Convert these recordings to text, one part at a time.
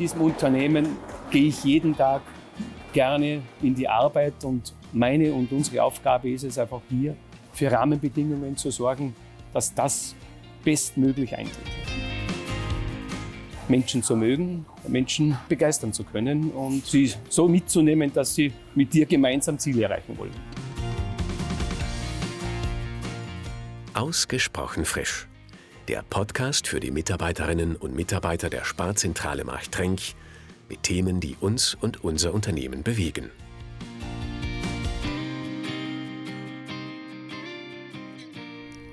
diesem Unternehmen gehe ich jeden Tag gerne in die Arbeit und meine und unsere Aufgabe ist es einfach hier, für Rahmenbedingungen zu sorgen, dass das bestmöglich eintritt. Menschen zu mögen, Menschen begeistern zu können und sie so mitzunehmen, dass sie mit dir gemeinsam Ziele erreichen wollen. Ausgesprochen frisch. Der Podcast für die Mitarbeiterinnen und Mitarbeiter der Sparzentrale Marchtrenk mit Themen, die uns und unser Unternehmen bewegen.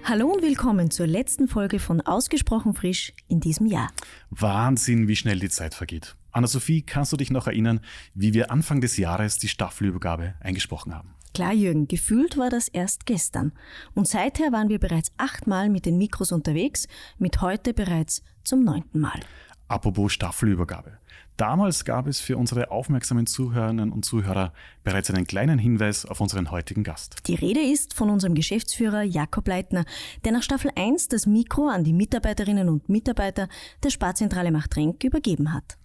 Hallo und willkommen zur letzten Folge von Ausgesprochen frisch in diesem Jahr. Wahnsinn, wie schnell die Zeit vergeht. Anna-Sophie, kannst du dich noch erinnern, wie wir Anfang des Jahres die Staffelübergabe eingesprochen haben? Klar, Jürgen, gefühlt war das erst gestern. Und seither waren wir bereits achtmal mit den Mikros unterwegs, mit heute bereits zum neunten Mal. Apropos Staffelübergabe. Damals gab es für unsere aufmerksamen Zuhörerinnen und Zuhörer bereits einen kleinen Hinweis auf unseren heutigen Gast. Die Rede ist von unserem Geschäftsführer Jakob Leitner, der nach Staffel 1 das Mikro an die Mitarbeiterinnen und Mitarbeiter der Sparzentrale Machtrenk übergeben hat.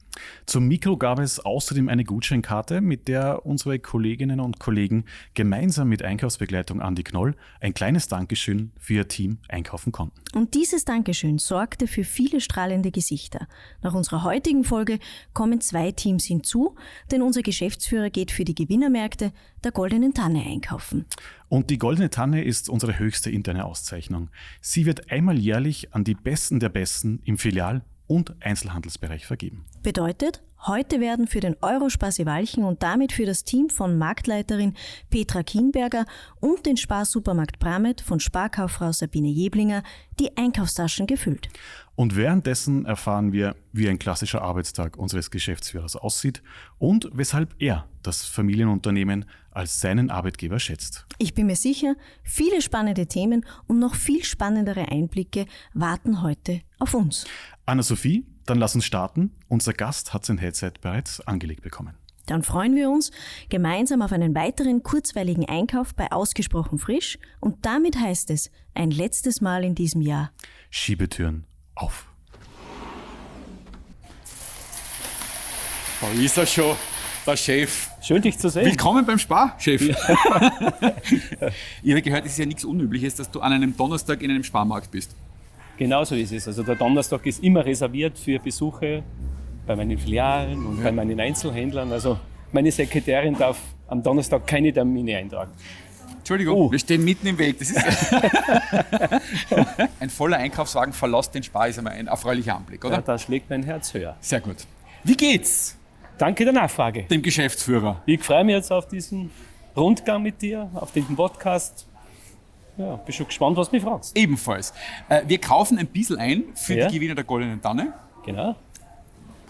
Zum Mikro gab es außerdem eine Gutscheinkarte, mit der unsere Kolleginnen und Kollegen gemeinsam mit Einkaufsbegleitung Andi Knoll ein kleines Dankeschön für ihr Team einkaufen konnten. Und dieses Dankeschön sorgte für viele strahlende Gesichter. Nach unserer heutigen Folge kommen zwei Teams hinzu, denn unser Geschäftsführer geht für die Gewinnermärkte der Goldenen Tanne einkaufen. Und die Goldene Tanne ist unsere höchste interne Auszeichnung. Sie wird einmal jährlich an die Besten der Besten im Filial- und Einzelhandelsbereich vergeben. Bedeutet, heute werden für den Eurospaß Walchen und damit für das Team von Marktleiterin Petra Kienberger und den Sparsupermarkt Bramet von Sparkauffrau Sabine Jeblinger die Einkaufstaschen gefüllt. Und währenddessen erfahren wir, wie ein klassischer Arbeitstag unseres Geschäftsführers aussieht und weshalb er das Familienunternehmen als seinen Arbeitgeber schätzt. Ich bin mir sicher, viele spannende Themen und noch viel spannendere Einblicke warten heute auf uns. Anna-Sophie, dann lass uns starten. Unser Gast hat sein Headset bereits angelegt bekommen. Dann freuen wir uns gemeinsam auf einen weiteren kurzweiligen Einkauf bei Ausgesprochen Frisch und damit heißt es ein letztes Mal in diesem Jahr. Schiebetüren auf. Da ist er schon, der Chef. Schön, dich zu sehen. Willkommen beim Spar, Chef. ich habe gehört, es ist ja nichts Unübliches, dass du an einem Donnerstag in einem Sparmarkt bist. Genauso ist es. Also der Donnerstag ist immer reserviert für Besuche bei meinen Filialen und ja. bei meinen Einzelhändlern. Also meine Sekretärin darf am Donnerstag keine Termine eintragen. Entschuldigung, oh. wir stehen mitten im Weg. Das ist ein voller Einkaufswagen verlässt den Spar, ist einmal ein erfreulicher Anblick, oder? Ja, da schlägt mein Herz höher. Sehr gut. Wie geht's? Danke der Nachfrage. Dem Geschäftsführer. Ich freue mich jetzt auf diesen Rundgang mit dir, auf diesen Podcast. Ja, bin schon gespannt, was du mich fragst. Ebenfalls. Äh, wir kaufen ein bisschen ein für ja. die Gewinner der Goldenen Tanne. Genau.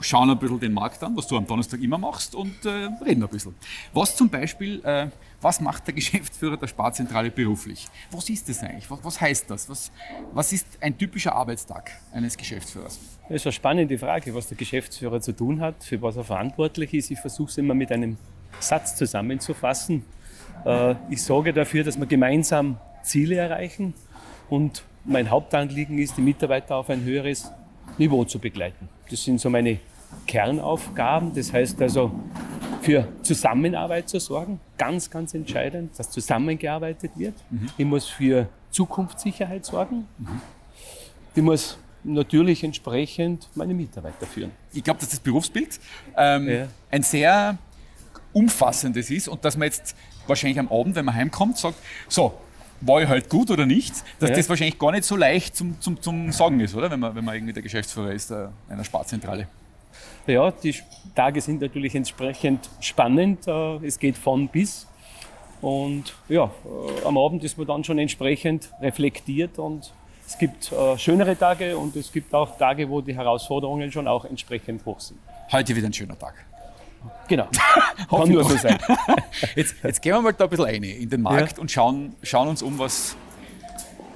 Schauen ein bisschen den Markt an, was du am Donnerstag immer machst und äh, reden ein bisschen. Was zum Beispiel, äh, was macht der Geschäftsführer der Sparzentrale beruflich? Was ist das eigentlich? Was, was heißt das? Was, was ist ein typischer Arbeitstag eines Geschäftsführers? Das ist eine spannende Frage, was der Geschäftsführer zu tun hat, für was er verantwortlich ist. Ich versuche es immer mit einem Satz zusammenzufassen. Ich sorge dafür, dass wir gemeinsam Ziele erreichen. Und mein Hauptanliegen ist, die Mitarbeiter auf ein höheres Niveau zu begleiten. Das sind so meine Kernaufgaben. Das heißt also, für Zusammenarbeit zu sorgen, ganz, ganz entscheidend, dass zusammengearbeitet wird. Mhm. Ich muss für Zukunftssicherheit sorgen. Mhm. Ich muss natürlich entsprechend meine Mitarbeiter führen. Ich glaube, dass das Berufsbild ähm, ja. ein sehr umfassendes ist und dass man jetzt wahrscheinlich am Abend, wenn man heimkommt, sagt, so, war ich halt gut oder nicht, dass ja. das wahrscheinlich gar nicht so leicht zum, zum, zum Sagen ist, oder? Wenn man, wenn man irgendwie der Geschäftsführer ist äh, einer Sparzentrale. Ja, die Tage sind natürlich entsprechend spannend. Äh, es geht von bis. Und ja, äh, am Abend ist man dann schon entsprechend reflektiert und es gibt schönere Tage und es gibt auch Tage, wo die Herausforderungen schon auch entsprechend hoch sind. Heute wieder ein schöner Tag. Genau. Kann nur so sein. jetzt, jetzt gehen wir mal da ein bisschen rein in den Markt ja. und schauen, schauen uns um, was,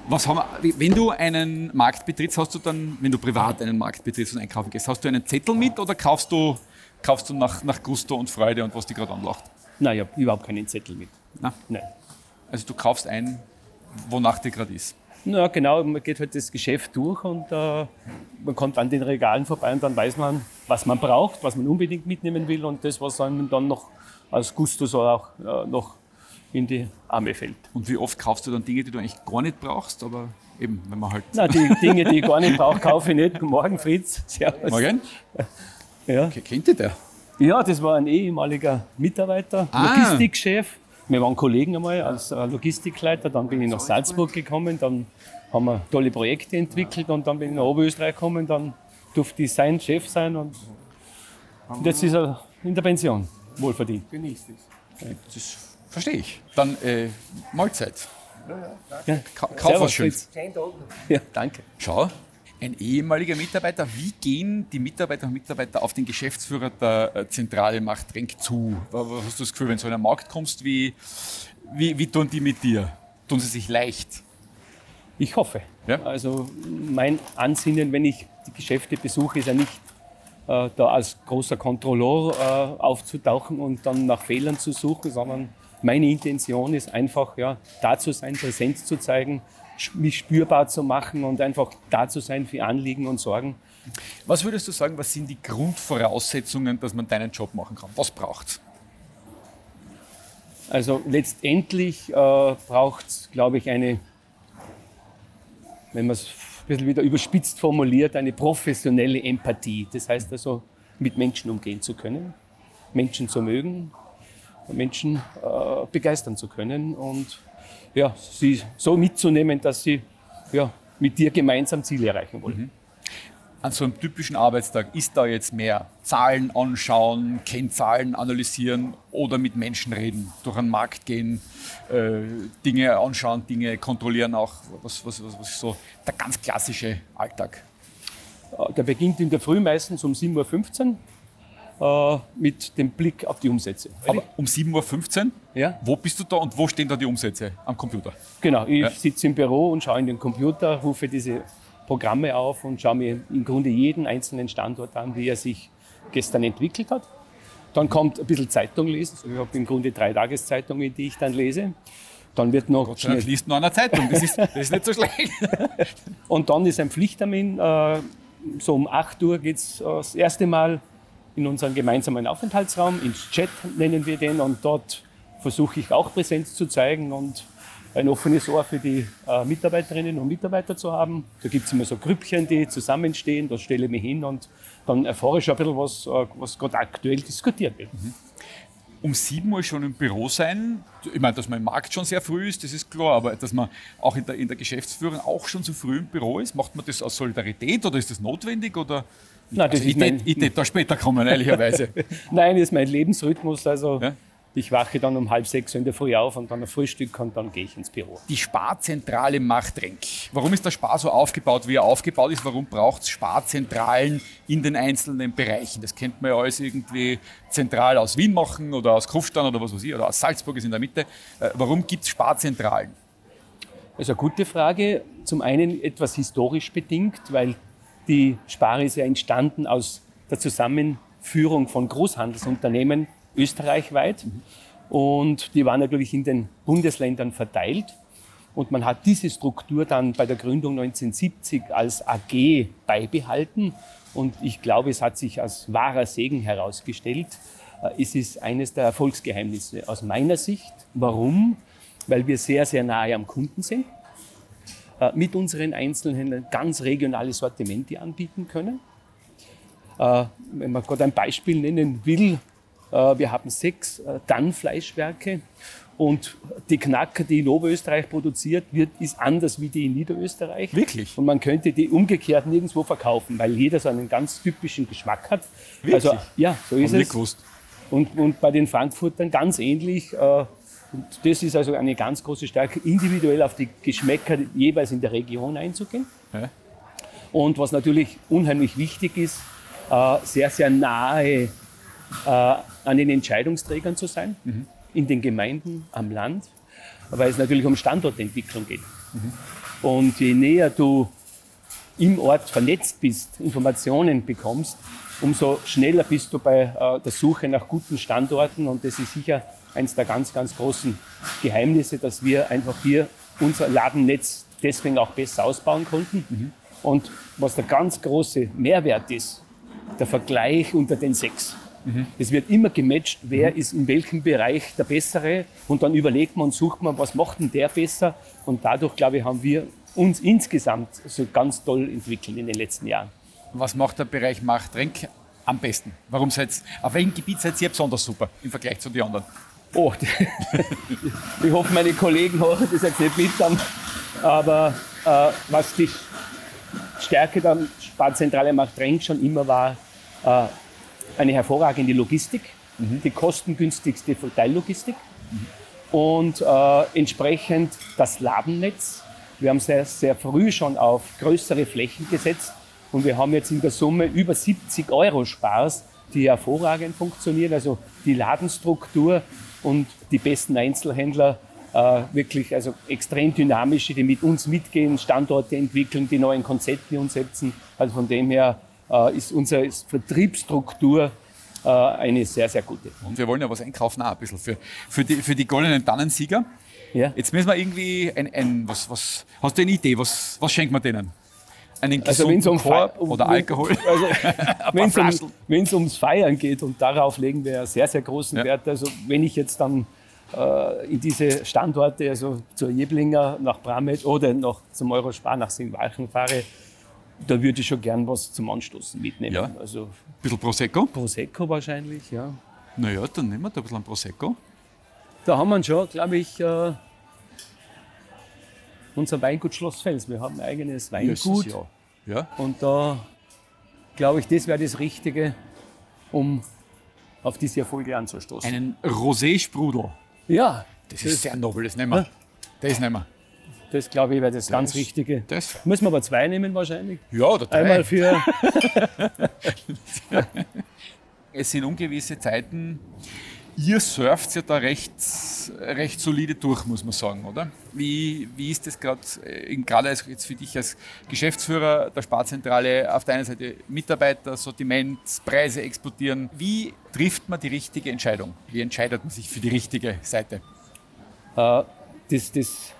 was haben wir. Wenn du einen Markt betrittst, hast du dann, wenn du privat einen Markt betrittst und einkaufen gehst, hast du einen Zettel mit oder kaufst du, kaufst du nach, nach Gusto und Freude und was dir gerade anlacht? Nein, ich habe überhaupt keinen Zettel mit. Na? Nein. Also du kaufst ein, wonach dir gerade ist. Na genau, man geht halt das Geschäft durch und äh, man kommt an den Regalen vorbei und dann weiß man, was man braucht, was man unbedingt mitnehmen will und das, was einem dann noch als Gustus auch äh, noch in die Arme fällt. Und wie oft kaufst du dann Dinge, die du eigentlich gar nicht brauchst, aber eben, wenn man halt... Na, die Dinge, die ich gar nicht brauche, kaufe ich nicht. Morgen, Fritz. Servus. Morgen? Ja. Okay, kennt ihr der? Ja, das war ein ehemaliger Mitarbeiter, ah. Logistikchef. Wir waren Kollegen einmal als äh, Logistikleiter, dann bin ich nach Salzburg gekommen, dann haben wir tolle Projekte entwickelt und dann bin ich nach Oberösterreich gekommen, dann durfte ich sein Chef sein und, und jetzt ist er in der Pension, wohlverdient. Genießt es. Das verstehe ich. Dann äh, Mahlzeit. Ja, ja. Ka kauf was Schönes. Ja, danke. Schau, ein ehemaliger Mitarbeiter. Wie gehen die Mitarbeiterinnen und Mitarbeiter auf den Geschäftsführer der äh, Zentrale Macht Renk zu? Hast du das Gefühl, wenn du in einen Markt kommst, wie, wie, wie tun die mit dir? Tun sie sich leicht? Ich hoffe. Ja? Also mein Ansinnen, wenn ich die Geschäfte besuche, ist ja nicht äh, da als großer Kontrolleur äh, aufzutauchen und dann nach Fehlern zu suchen, sondern meine Intention ist einfach, ja, da zu sein, Präsenz zu zeigen, mich spürbar zu machen und einfach da zu sein für Anliegen und Sorgen. Was würdest du sagen, was sind die Grundvoraussetzungen, dass man deinen Job machen kann? Was braucht es? Also letztendlich äh, braucht es, glaube ich, eine, wenn man es ein bisschen wieder überspitzt formuliert, eine professionelle Empathie. Das heißt also, mit Menschen umgehen zu können, Menschen zu mögen, Menschen äh, begeistern zu können und ja, sie so mitzunehmen, dass sie ja, mit dir gemeinsam Ziele erreichen wollen. Mhm. An so einem typischen Arbeitstag ist da jetzt mehr Zahlen anschauen, Kennzahlen analysieren oder mit Menschen reden, durch einen Markt gehen, äh, Dinge anschauen, Dinge kontrollieren auch. Was, was, was, was ist so der ganz klassische Alltag? Der beginnt in der Früh meistens um 7.15 Uhr äh, mit dem Blick auf die Umsätze. Aber um 7.15 Uhr? Ja. Wo bist du da und wo stehen da die Umsätze am Computer? Genau, ich ja. sitze im Büro und schaue in den Computer, rufe diese Programme auf und schaue mir im Grunde jeden einzelnen Standort an, wie er sich gestern entwickelt hat. Dann kommt ein bisschen Zeitung lesen. Also ich habe im Grunde drei Tageszeitungen, die ich dann lese. Dann wird noch. Gott sei Dank liest nur eine Zeitung, das ist, das ist nicht so schlecht. und dann ist ein Pflichttermin. Äh, so um 8 Uhr geht es das erste Mal in unseren gemeinsamen Aufenthaltsraum, ins Chat nennen wir den, und dort versuche ich auch Präsenz zu zeigen und ein offenes Ohr für die äh, Mitarbeiterinnen und Mitarbeiter zu haben. Da gibt es immer so Grüppchen, die zusammenstehen, da stelle ich mich hin und dann erfahre ich ein bisschen, was, äh, was gerade aktuell diskutiert wird. Mhm. Um 7 Uhr schon im Büro sein, ich meine, dass man im Markt schon sehr früh ist, das ist klar, aber dass man auch in der, in der Geschäftsführung auch schon so früh im Büro ist, macht man das aus Solidarität oder ist das notwendig? Oder? Nein, das also ist ich mein, da später kommen, ehrlicherweise. Nein, das ist mein Lebensrhythmus. Also ja? Ich wache dann um halb sechs in der Früh auf und dann ein Frühstück und dann gehe ich ins Büro. Die Sparzentrale Machtrenk. Warum ist der Spar so aufgebaut, wie er aufgebaut ist? Warum braucht es Sparzentralen in den einzelnen Bereichen? Das kennt man ja alles irgendwie zentral aus Wien machen oder aus Kufstein oder was weiß ich, oder aus Salzburg ist in der Mitte. Äh, warum gibt es Sparzentralen? Das ist eine gute Frage. Zum einen etwas historisch bedingt, weil die Spar ist ja entstanden aus der Zusammenführung von Großhandelsunternehmen österreichweit. Und die waren natürlich in den Bundesländern verteilt. Und man hat diese Struktur dann bei der Gründung 1970 als AG beibehalten. Und ich glaube, es hat sich als wahrer Segen herausgestellt. Äh, es ist eines der Erfolgsgeheimnisse aus meiner Sicht. Warum? Weil wir sehr, sehr nahe am Kunden sind. Äh, mit unseren Einzelhändlern ganz regionales Sortiment anbieten können. Äh, wenn man gerade ein Beispiel nennen will, wir haben sechs Tannfleischwerke und die Knacker, die in Oberösterreich produziert wird, ist anders wie die in Niederösterreich. Wirklich? Und man könnte die umgekehrt nirgendwo verkaufen, weil jeder so einen ganz typischen Geschmack hat. Wirklich? Also ja, so ist es. Und, und bei den Frankfurtern ganz ähnlich. Und das ist also eine ganz große Stärke, individuell auf die Geschmäcker jeweils in der Region einzugehen. Ja. Und was natürlich unheimlich wichtig ist, äh, sehr, sehr nahe äh, an den Entscheidungsträgern zu sein, mhm. in den Gemeinden, am Land, weil es natürlich um Standortentwicklung geht. Mhm. Und je näher du im Ort vernetzt bist, Informationen bekommst, umso schneller bist du bei äh, der Suche nach guten Standorten. Und das ist sicher eines der ganz, ganz großen Geheimnisse, dass wir einfach hier unser Ladennetz deswegen auch besser ausbauen konnten. Mhm. Und was der ganz große Mehrwert ist, der Vergleich unter den sechs. Mhm. Es wird immer gematcht, wer ist in welchem Bereich der Bessere und dann überlegt man und sucht man, was macht denn der besser und dadurch, glaube ich, haben wir uns insgesamt so ganz toll entwickelt in den letzten Jahren. Was macht der Bereich Machtrenk am besten? Warum seid auf welchem Gebiet seid ihr besonders super im Vergleich zu den anderen? Oh, ich hoffe, meine Kollegen hören das jetzt nicht mit, aber äh, was die Stärke der Sparzentrale Machtrenk schon immer war, äh, eine hervorragende Logistik, mhm. die kostengünstigste Verteillogistik mhm. und äh, entsprechend das Ladennetz. Wir haben sehr, sehr früh schon auf größere Flächen gesetzt und wir haben jetzt in der Summe über 70 Euro Spars, die hervorragend funktionieren. Also die Ladenstruktur und die besten Einzelhändler äh, wirklich also extrem dynamische, die mit uns mitgehen, Standorte entwickeln, die neuen Konzepte umsetzen. Also von dem her ist unsere Vertriebsstruktur äh, eine sehr, sehr gute. Und wir wollen ja was einkaufen auch ein bisschen für, für, die, für die goldenen Tannensieger. Ja. Jetzt müssen wir irgendwie ein, ein was, was, hast du eine Idee, was, was schenkt man denen? Einen also wenn es um oder Alkohol? Also, wenn es um, ums Feiern geht und darauf legen wir sehr, sehr großen ja. Wert. Also wenn ich jetzt dann äh, in diese Standorte, also zur Jeblinger, nach Bramet oder noch zum Eurospar nach Singwalchen fahre, da würde ich schon gern was zum Anstoßen mitnehmen. Ja. Also ein bisschen Prosecco? Prosecco wahrscheinlich, ja. Naja, dann nehmen wir da ein bisschen Prosecco. Da haben wir schon, glaube ich, äh, unser Weingut Schloss Fels. Wir haben ein eigenes Weingut. Ja. ja. Und da glaube ich, das wäre das Richtige, um auf diese Erfolge anzustoßen. Einen Rosé-Sprudel. Ja. Das, das ist sehr nobel, das nehmen wir. Das nehmen wir. Das glaube ich wäre das, das, ganz Richtige. Das. Müssen wir aber zwei nehmen wahrscheinlich. Ja, oder drei. Einmal für. es sind ungewisse Zeiten. Ihr surft ja da recht, recht solide durch, muss man sagen, oder? Wie, wie ist das gerade, äh, gerade jetzt für dich als Geschäftsführer der Sparzentrale, auf der einen Seite Mitarbeiter, Sortiment, Preise exportieren. Wie trifft man die richtige Entscheidung? Wie entscheidet man sich für die richtige Seite? Äh, das, das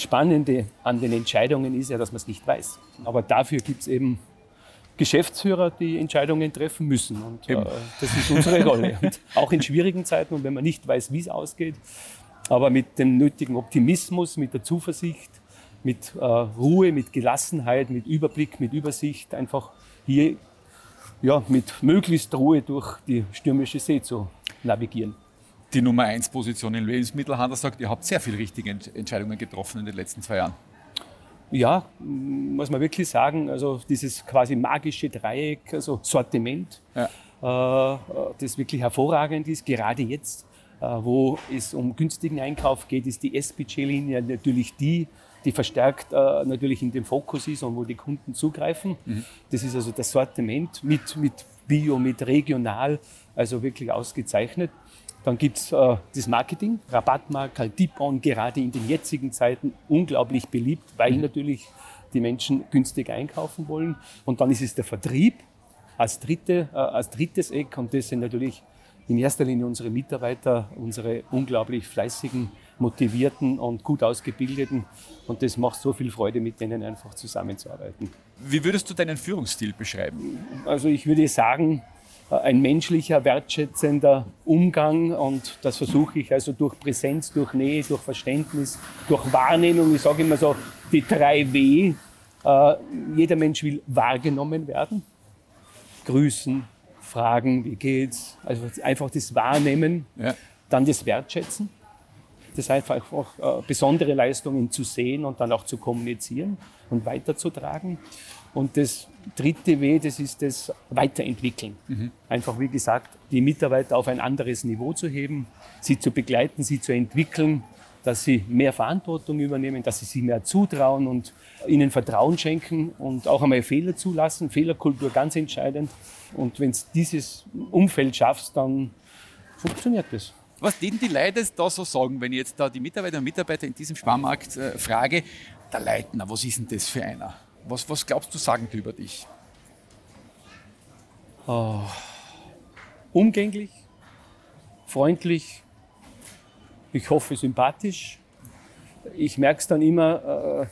Spannende an den Entscheidungen ist ja, dass man es nicht weiß. Aber dafür gibt es eben Geschäftsführer, die Entscheidungen treffen müssen. Und äh, das ist unsere Rolle. Und auch in schwierigen Zeiten und wenn man nicht weiß, wie es ausgeht, aber mit dem nötigen Optimismus, mit der Zuversicht, mit äh, Ruhe, mit Gelassenheit, mit Überblick, mit Übersicht, einfach hier ja, mit möglichst Ruhe durch die stürmische See zu navigieren die Nummer 1 Position im Lebensmittelhandel sagt, ihr habt sehr viele richtige Entscheidungen getroffen in den letzten zwei Jahren. Ja, muss man wirklich sagen, also dieses quasi magische Dreieck, also Sortiment, ja. äh, das wirklich hervorragend ist, gerade jetzt, äh, wo es um günstigen Einkauf geht, ist die S-Budget-Linie natürlich die, die verstärkt äh, natürlich in dem Fokus ist und wo die Kunden zugreifen. Mhm. Das ist also das Sortiment mit, mit Bio, mit regional, also wirklich ausgezeichnet. Dann gibt es äh, das Marketing, Rabattmarkt, Dipon, gerade in den jetzigen Zeiten unglaublich beliebt, weil mhm. natürlich die Menschen günstig einkaufen wollen. Und dann ist es der Vertrieb als, dritte, äh, als drittes Eck und das sind natürlich in erster Linie unsere Mitarbeiter, unsere unglaublich fleißigen, motivierten und gut ausgebildeten. Und das macht so viel Freude, mit denen einfach zusammenzuarbeiten. Wie würdest du deinen Führungsstil beschreiben? Also ich würde sagen, ein menschlicher, wertschätzender Umgang und das versuche ich also durch Präsenz, durch Nähe, durch Verständnis, durch Wahrnehmung. Ich sage immer so, die drei W. Äh, jeder Mensch will wahrgenommen werden. Grüßen, fragen, wie geht's? Also einfach das Wahrnehmen, ja. dann das Wertschätzen. Das heißt einfach äh, besondere Leistungen zu sehen und dann auch zu kommunizieren und weiterzutragen. Und das dritte W, das ist das Weiterentwickeln. Mhm. Einfach, wie gesagt, die Mitarbeiter auf ein anderes Niveau zu heben, sie zu begleiten, sie zu entwickeln, dass sie mehr Verantwortung übernehmen, dass sie sich mehr zutrauen und ihnen Vertrauen schenken und auch einmal Fehler zulassen. Fehlerkultur ganz entscheidend. Und wenn du dieses Umfeld schaffst, dann funktioniert das. Was denen die Leute da so sagen, wenn ich jetzt da die Mitarbeiter und Mitarbeiter in diesem Sparmarkt äh, frage, der Leitner, was ist denn das für einer? Was, was glaubst du, sagen die über dich? Oh, umgänglich, freundlich, ich hoffe sympathisch, ich merke es dann immer, äh,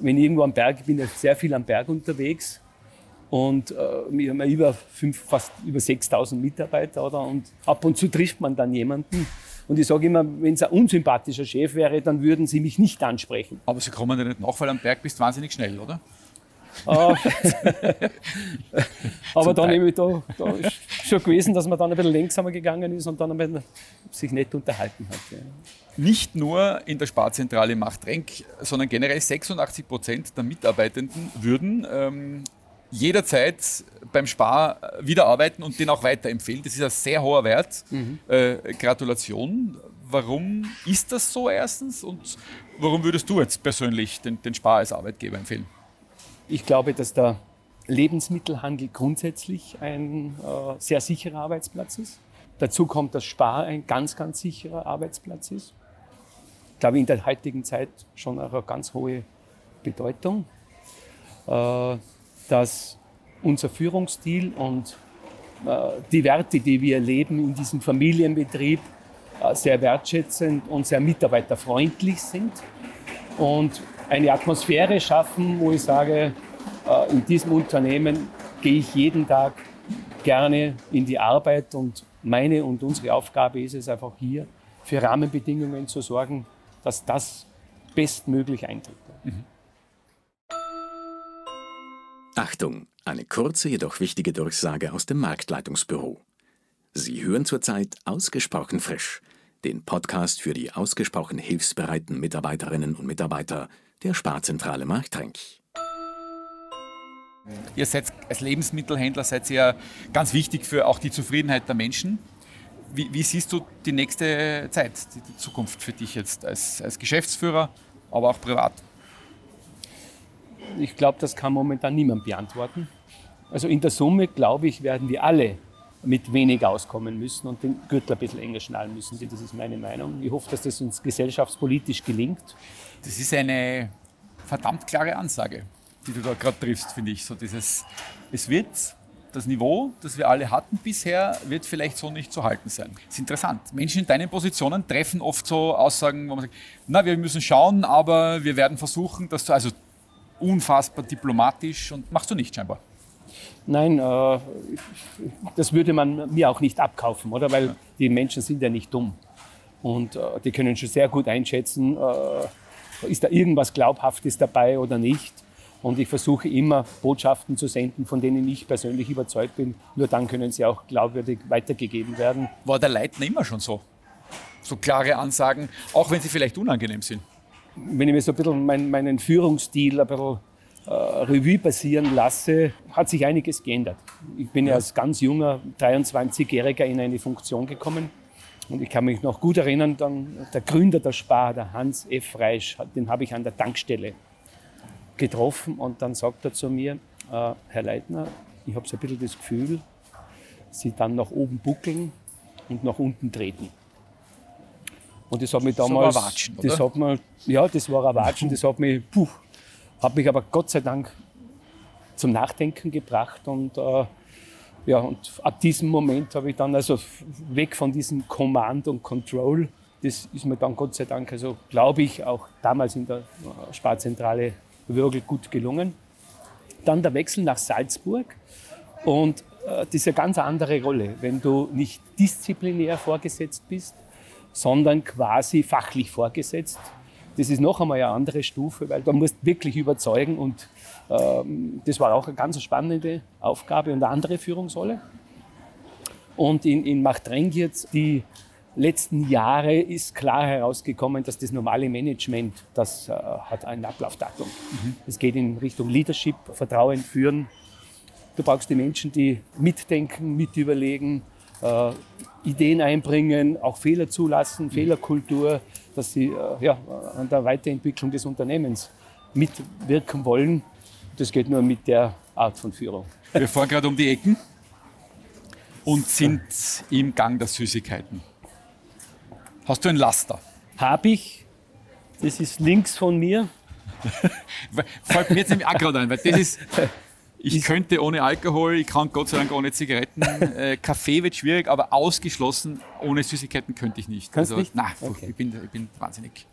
wenn ich irgendwo am Berg, ich bin ja sehr viel am Berg unterwegs und äh, wir haben ja über fünf, fast über 6000 Mitarbeiter oder, und ab und zu trifft man dann jemanden. Und ich sage immer, wenn es ein unsympathischer Chef wäre, dann würden sie mich nicht ansprechen. Aber Sie kommen ja nicht nach, weil am Berg bist du wahnsinnig schnell, oder? Äh, aber dann eben da, da ist schon gewesen, dass man dann ein bisschen langsamer gegangen ist und dann ein bisschen sich nett unterhalten hat. Ja. Nicht nur in der Sparzentrale Machtrenk, sondern generell 86 Prozent der Mitarbeitenden würden ähm, jederzeit beim Spar wieder arbeiten und den auch weiterempfehlen. Das ist ein sehr hoher Wert. Mhm. Äh, Gratulation. Warum ist das so erstens und warum würdest du jetzt persönlich den, den Spar als Arbeitgeber empfehlen? Ich glaube, dass der Lebensmittelhandel grundsätzlich ein äh, sehr sicherer Arbeitsplatz ist. Dazu kommt, dass Spar ein ganz, ganz sicherer Arbeitsplatz ist. Ich glaube, in der heutigen Zeit schon auch eine ganz hohe Bedeutung. Äh, dass unser Führungsstil und äh, die Werte, die wir leben in diesem Familienbetrieb, äh, sehr wertschätzend und sehr mitarbeiterfreundlich sind und eine Atmosphäre schaffen, wo ich sage, äh, in diesem Unternehmen gehe ich jeden Tag gerne in die Arbeit und meine und unsere Aufgabe ist es einfach hier für Rahmenbedingungen zu sorgen, dass das bestmöglich eintritt. Mhm. Achtung, eine kurze, jedoch wichtige Durchsage aus dem Marktleitungsbüro. Sie hören zurzeit ausgesprochen frisch, den Podcast für die ausgesprochen hilfsbereiten Mitarbeiterinnen und Mitarbeiter der Sparzentrale Marktrenk. Ihr seid als Lebensmittelhändler seid ihr ganz wichtig für auch die Zufriedenheit der Menschen. Wie, wie siehst du die nächste Zeit, die, die Zukunft für dich jetzt als, als Geschäftsführer, aber auch privat? Ich glaube, das kann momentan niemand beantworten. Also in der Summe, glaube ich, werden wir alle mit wenig auskommen müssen und den Gürtel ein bisschen enger schnallen müssen. Das ist meine Meinung. Ich hoffe, dass das uns gesellschaftspolitisch gelingt. Das ist eine verdammt klare Ansage, die du da gerade triffst, finde ich. So dieses, es wird das Niveau, das wir alle hatten bisher, wird vielleicht so nicht zu halten sein. Das ist interessant. Menschen in deinen Positionen treffen oft so Aussagen, wo man sagt, na, wir müssen schauen, aber wir werden versuchen, dass du, also unfassbar diplomatisch und machst du nicht scheinbar. Nein, äh, das würde man mir auch nicht abkaufen, oder? Weil die Menschen sind ja nicht dumm. Und äh, die können schon sehr gut einschätzen, äh, ist da irgendwas Glaubhaftes dabei oder nicht. Und ich versuche immer Botschaften zu senden, von denen ich persönlich überzeugt bin. Nur dann können sie auch glaubwürdig weitergegeben werden. War der Leitner immer schon so? So klare Ansagen, auch wenn sie vielleicht unangenehm sind? Wenn ich mir so ein bisschen mein, meinen Führungsstil ein bisschen äh, Revue passieren lasse, hat sich einiges geändert. Ich bin ja als ganz junger 23-Jähriger in eine Funktion gekommen. Und ich kann mich noch gut erinnern, dann der Gründer der Spar, der Hans F. Reisch, den habe ich an der Tankstelle getroffen und dann sagt er zu mir, äh, Herr Leitner, ich habe so ein bisschen das Gefühl, Sie dann nach oben buckeln und nach unten treten. Und das hat mich damals. Das war Watschen, oder? Das hat mir, ja, das war ein Watschen. Das hat mich, puh, hat mich aber Gott sei Dank zum Nachdenken gebracht. Und, äh, ja, und ab diesem Moment habe ich dann also weg von diesem Command und Control. Das ist mir dann Gott sei Dank, also glaube ich, auch damals in der äh, Sparzentrale wirklich gut gelungen. Dann der Wechsel nach Salzburg. Und äh, das ist eine ganz andere Rolle, wenn du nicht disziplinär vorgesetzt bist, sondern quasi fachlich vorgesetzt. Das ist noch einmal eine andere Stufe, weil du musst wirklich überzeugen und ähm, das war auch eine ganz spannende Aufgabe und eine andere Führungsrolle. Und in, in Machtrenk jetzt die letzten Jahre ist klar herausgekommen, dass das normale Management, das äh, hat ein Ablaufdatum. Es geht in Richtung Leadership, Vertrauen führen. Du brauchst die Menschen, die mitdenken, mitüberlegen, äh, Ideen einbringen, auch Fehler zulassen, mhm. Fehlerkultur, dass sie äh, ja, an der Weiterentwicklung des Unternehmens mitwirken wollen. Das geht nur mit der Art von Führung. Wir fahren gerade um die Ecken und sind im Gang der Süßigkeiten. Hast du ein Laster? Hab ich. Das ist links von mir. Fällt mir jetzt auch gerade ein, weil das ist, ich könnte ohne Alkohol, ich kann Gott sei Dank ohne Zigaretten. Äh, Kaffee wird schwierig, aber ausgeschlossen ohne Süßigkeiten könnte ich nicht. Kannst also, nicht? Nein, okay. ich, bin, ich bin wahnsinnig.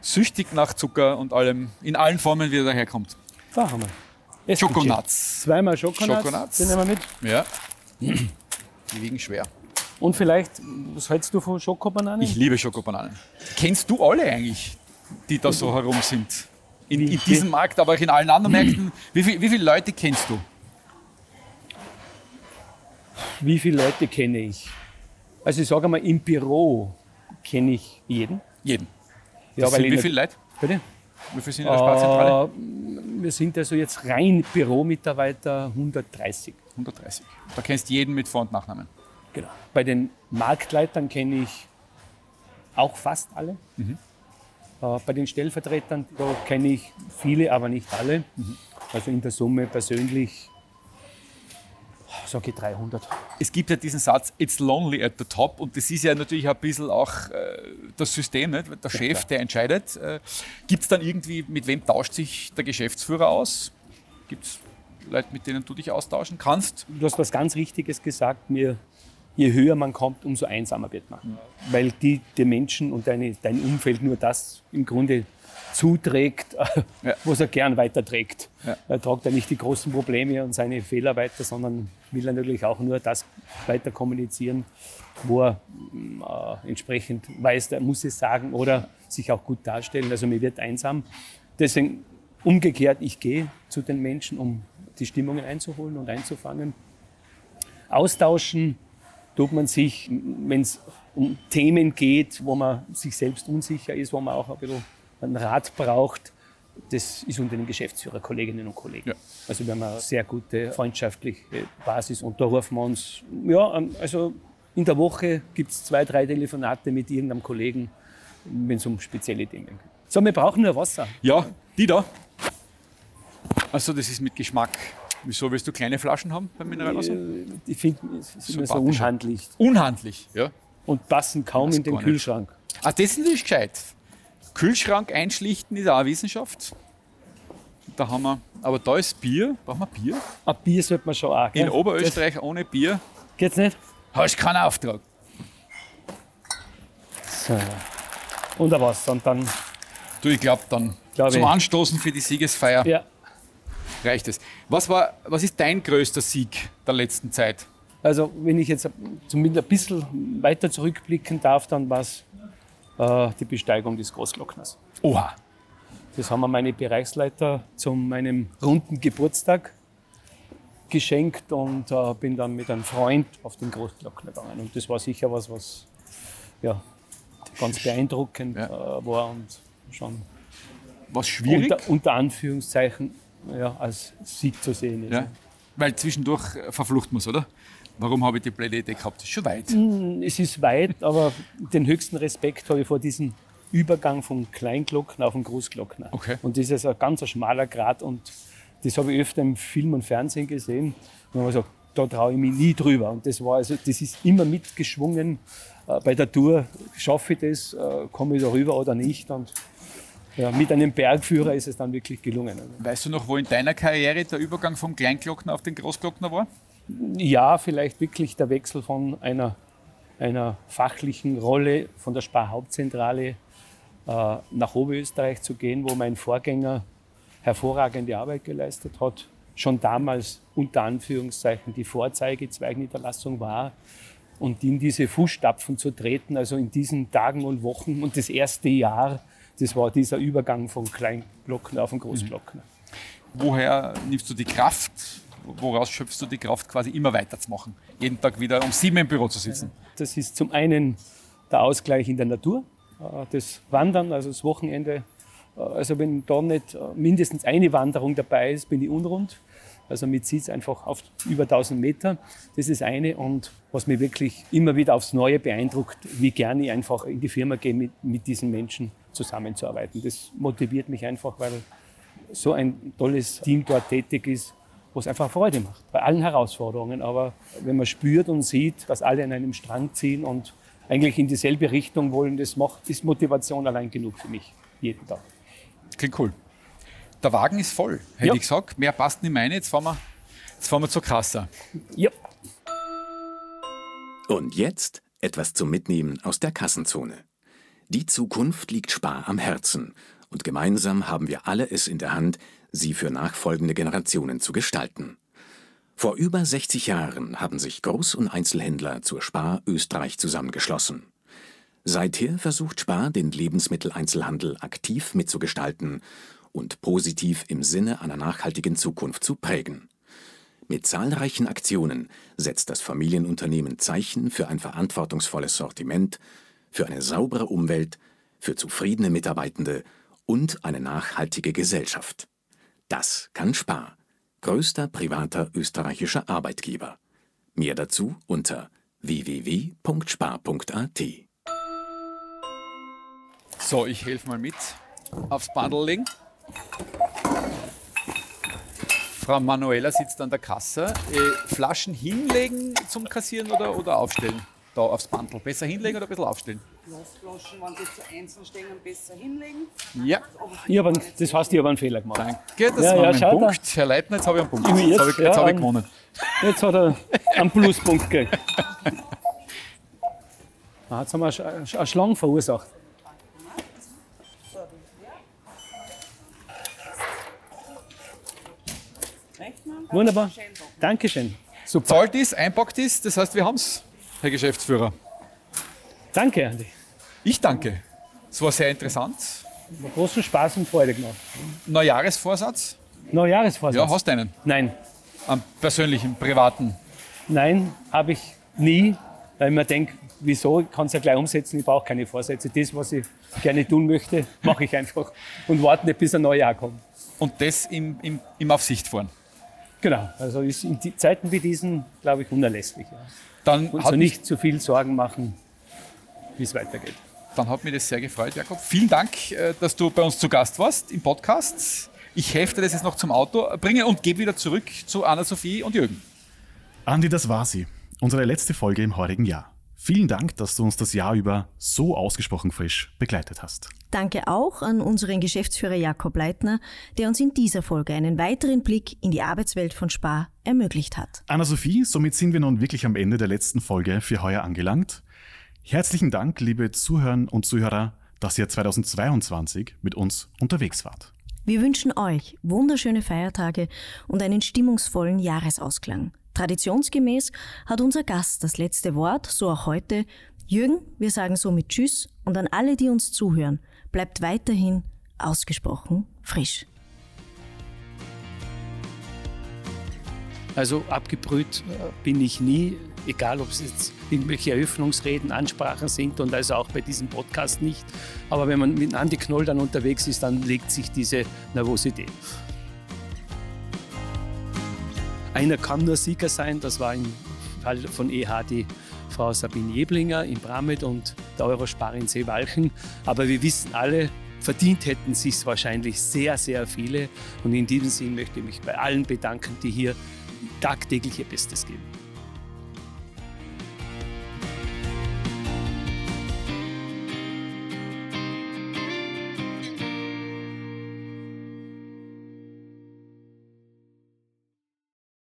süchtig nach Zucker und allem, in allen Formen, wie er daherkommt. Machen wir. Esstiche. Schokonuts. Zweimal Schokonuts. Schokonuts. Den nehmen wir mit. Ja. Die wiegen schwer. Und vielleicht, was hältst du von Schokobananen? Ich liebe Schokobananen. Kennst du alle eigentlich, die da so herum sind? In, in diesem Markt, aber auch in allen anderen Märkten. Wie, viel, wie viele Leute kennst du? Wie viele Leute kenne ich? Also ich sage mal, im Büro kenne ich jeden. Jeden. Ja, ich wie viele Leute? Bitte? Wie viele sind in der Sparzentrale? Äh, wir sind also jetzt rein Büromitarbeiter 130. 130. Da kennst du jeden mit Vor- und Nachnamen. Genau. Bei den Marktleitern kenne ich auch fast alle. Äh, bei den Stellvertretern da kenne ich viele, aber nicht alle. Also in der Summe persönlich sage ich 300. Es gibt ja diesen Satz, it's lonely at the top und das ist ja natürlich ein bisschen auch äh, das System, nicht? der Chef, der entscheidet. Äh, gibt es dann irgendwie, mit wem tauscht sich der Geschäftsführer aus? Gibt es Leute, mit denen du dich austauschen kannst? Du hast was ganz Richtiges gesagt. Mir, je höher man kommt, umso einsamer wird man. Weil die, die Menschen und deine, dein Umfeld nur das im Grunde zuträgt, Ja. was er gern weiterträgt. Ja. Er tragt ja nicht die großen Probleme und seine Fehler weiter, sondern will er natürlich auch nur das weiter kommunizieren, wo er mm, äh, entsprechend weiß, er muss es sagen oder sich auch gut darstellen. Also mir wird einsam. Deswegen umgekehrt, ich gehe zu den Menschen, um die Stimmungen einzuholen und einzufangen. Austauschen tut man sich, wenn es um Themen geht, wo man sich selbst unsicher ist, wo man auch ein bisschen einen Rat braucht. Das ist unter den Geschäftsführerkolleginnen und Kollegen. Ja. Also wir haben eine sehr gute freundschaftliche Basis und da rufen wir uns, ja, also in der Woche gibt es zwei, drei Telefonate mit irgendeinem Kollegen, wenn es um spezielle Themen geht. So, wir brauchen nur Wasser. Ja, die da. Also das ist mit Geschmack. Wieso willst du kleine Flaschen haben beim Mineralwasser? Äh, Ich finde, es ist immer so unhandlich Unhandlich, ja. und passen kaum Das in den gar nicht. Kühlschrank. Ah, das ist natürlich gescheit. Kühlschrank einschlichten ist auch eine Wissenschaft. Da haben wir, aber da ist Bier. Brauchen wir Bier? Ein Bier sollte man schon auch. In gell? Oberösterreich ohne Bier Das geht's nicht? hast du keinen Auftrag. So. Und ein Wasser. Und dann, Du, ich glaube dann Glaub zum ich. Anstoßen für die Siegesfeier ja. Reicht es. Was, war, was ist dein größter Sieg der letzten Zeit? Also, wenn ich jetzt zumindest ein bisschen weiter zurückblicken darf, dann war es äh, die Besteigung des Großglockners. Oha. Das haben mir meine Bereichsleiter zu meinem runden Geburtstag geschenkt und äh, bin dann mit einem Freund auf den Großglockner gegangen. Und das war sicher was, was ja, ganz beeindruckend Ja. äh, war und schon Was schwierig? unter, unter Anführungszeichen ja, als Sieg zu sehen ist. ja. Weil zwischendurch äh, verflucht man es, oder? Warum habe ich die blöde Idee gehabt? Das ist schon weit. Es ist weit, aber den höchsten Respekt habe ich vor diesem Übergang vom Kleinglockner auf den Großglockner. Okay. Und das ist ein ganz schmaler Grad und das habe ich öfter im Film und Fernsehen gesehen. Und man sagt, da traue ich mich nie drüber. Und das war also, das ist immer mitgeschwungen. Äh, Bei der Tour schaffe ich das, äh, komme ich da rüber oder nicht. Und ja, mit einem Bergführer ist es dann wirklich gelungen. Also, Weißt du noch, wo in deiner Karriere der Übergang vom Kleinglockner auf den Großglockner war? ja, vielleicht wirklich der Wechsel von einer, einer fachlichen Rolle von der Sparhauptzentrale äh, nach Oberösterreich zu gehen, wo mein Vorgänger hervorragende Arbeit geleistet hat. Schon damals unter Anführungszeichen die Vorzeige-Zweigniederlassung war und in diese Fußstapfen zu treten, also in diesen Tagen und Wochen und das erste Jahr, das war dieser Übergang vom Kleinglockner auf den Großglockner. Woher nimmst du die Kraft? Woraus schöpfst du die Kraft, quasi immer weiterzumachen? Jeden Tag wieder um sieben im Büro zu sitzen? Das ist zum einen der Ausgleich in der Natur, äh, das Wandern, also das Wochenende. Äh, Also wenn da nicht äh, mindestens eine Wanderung dabei ist, bin ich unrund. Also mit es einfach auf über 1000 Meter. Das ist eine. Und was mich wirklich immer wieder aufs Neue beeindruckt, wie gerne ich einfach in die Firma gehe, mit, mit diesen Menschen zusammenzuarbeiten. Das motiviert mich einfach, weil so ein tolles Team dort tätig ist, was einfach Freude macht, bei allen Herausforderungen. Aber wenn man spürt und sieht, dass alle an einem Strang ziehen und eigentlich in dieselbe Richtung wollen, das macht, ist Motivation allein genug für mich, jeden Tag. Klingt cool. Der Wagen ist voll, hätte Ja. ich gesagt. Mehr passt nicht meine. Jetzt fahren wir, jetzt fahren wir zur Kasse. Ja, Und jetzt etwas zum Mitnehmen aus der Kassenzone. Die Zukunft liegt Spar am Herzen und gemeinsam haben wir alle es in der Hand, sie für nachfolgende Generationen zu gestalten. Vor über 60 Jahren haben sich Groß- und Einzelhändler zur Spar Österreich zusammengeschlossen. Seither versucht Spar, den Lebensmitteleinzelhandel aktiv mitzugestalten und positiv im Sinne einer nachhaltigen Zukunft zu prägen. Mit zahlreichen Aktionen setzt das Familienunternehmen Zeichen für ein verantwortungsvolles Sortiment, für eine saubere Umwelt, für zufriedene Mitarbeitende und eine nachhaltige Gesellschaft. Das kann Spar, größter privater österreichischer Arbeitgeber. Mehr dazu unter www.spar.at. So, ich helfe mal mit aufs Bundle legen. Frau Manuela sitzt an der Kasse. Äh, Flaschen hinlegen zum Kassieren oder, oder aufstellen? Da aufs Bundle. Besser hinlegen oder ein bisschen aufstellen? Glasflaschen, wenn sie zu einzeln stehen, besser hinlegen. Ja, Ich hab einen, das heißt, ich habe einen Fehler gemacht. danke. Das Ja, war ja, mein da. Punkt. Herr Leitner, jetzt habe ich einen Punkt. Jetzt, jetzt, habe ich, jetzt ja, habe ich an- gewonnen. Jetzt hat er einen Pluspunkt gekriegt. Ah, Jetzt haben wir eine Sch- eine Schlange verursacht. Wunderbar. Dankeschön. Super. Zahlt ist, einpackt ist, das heißt, wir haben es, Herr Geschäftsführer. Danke, Andi. Ich danke. Es war sehr interessant. Hat großen Spaß und Freude gemacht. Neujahresvorsatz? Neujahresvorsatz? Ja, hast du einen? Nein, Am persönlichen, privaten. nein, habe ich nie, weil ich mir denke, wieso, ich kann es ja gleich umsetzen, ich brauche keine Vorsätze. Das, was ich gerne tun möchte, mache ich einfach und warte nicht, bis ein Neujahr kommt. Und das im, im, im Aufsicht fahren. Genau, also ist in die Zeiten wie diesen, glaube ich, unerlässlich. Ja. Dann Und so nicht zu viel Sorgen machen, wie es weitergeht. dann hat mich das sehr gefreut, Jakob. Vielen Dank, äh, dass du bei uns zu Gast warst im Podcast. Ich dir das jetzt noch zum Auto bringen und gebe wieder zurück zu Anna-Sophie und Jürgen. Andi, das war sie. Unsere letzte Folge im heurigen Jahr. Vielen Dank, dass du uns das Jahr über so ausgesprochen frisch begleitet hast. Danke auch an unseren Geschäftsführer Jakob Leitner, der uns in dieser Folge einen weiteren Blick in die Arbeitswelt von Spar ermöglicht hat. Anna-Sophie, somit sind wir nun wirklich am Ende der letzten Folge für heuer angelangt. Herzlichen Dank, liebe Zuhörer und Zuhörer, dass ihr 2022 mit uns unterwegs wart. Wir wünschen euch wunderschöne Feiertage und einen stimmungsvollen Jahresausklang. Traditionsgemäß hat unser Gast das letzte Wort, so auch heute. Jürgen, wir sagen somit Tschüss und an alle, die uns zuhören, bleibt weiterhin ausgesprochen frisch. Also abgebrüht äh, bin ich nie, egal ob es jetzt irgendwelche Eröffnungsreden, Ansprachen sind und also auch bei diesem Podcast nicht. Aber wenn man mit Andi Knoll dann unterwegs ist, dann legt sich diese Nervosität. Einer kann nur Sieger sein, das war im Fall von EH die Frau Sabine Jeblinger in Bramit und der Eurospar in Seewalchen. Aber wir wissen alle, verdient hätten sich wahrscheinlich sehr, sehr viele. Und in diesem Sinn möchte ich mich bei allen bedanken, die hier tagtäglich ihr Bestes geben.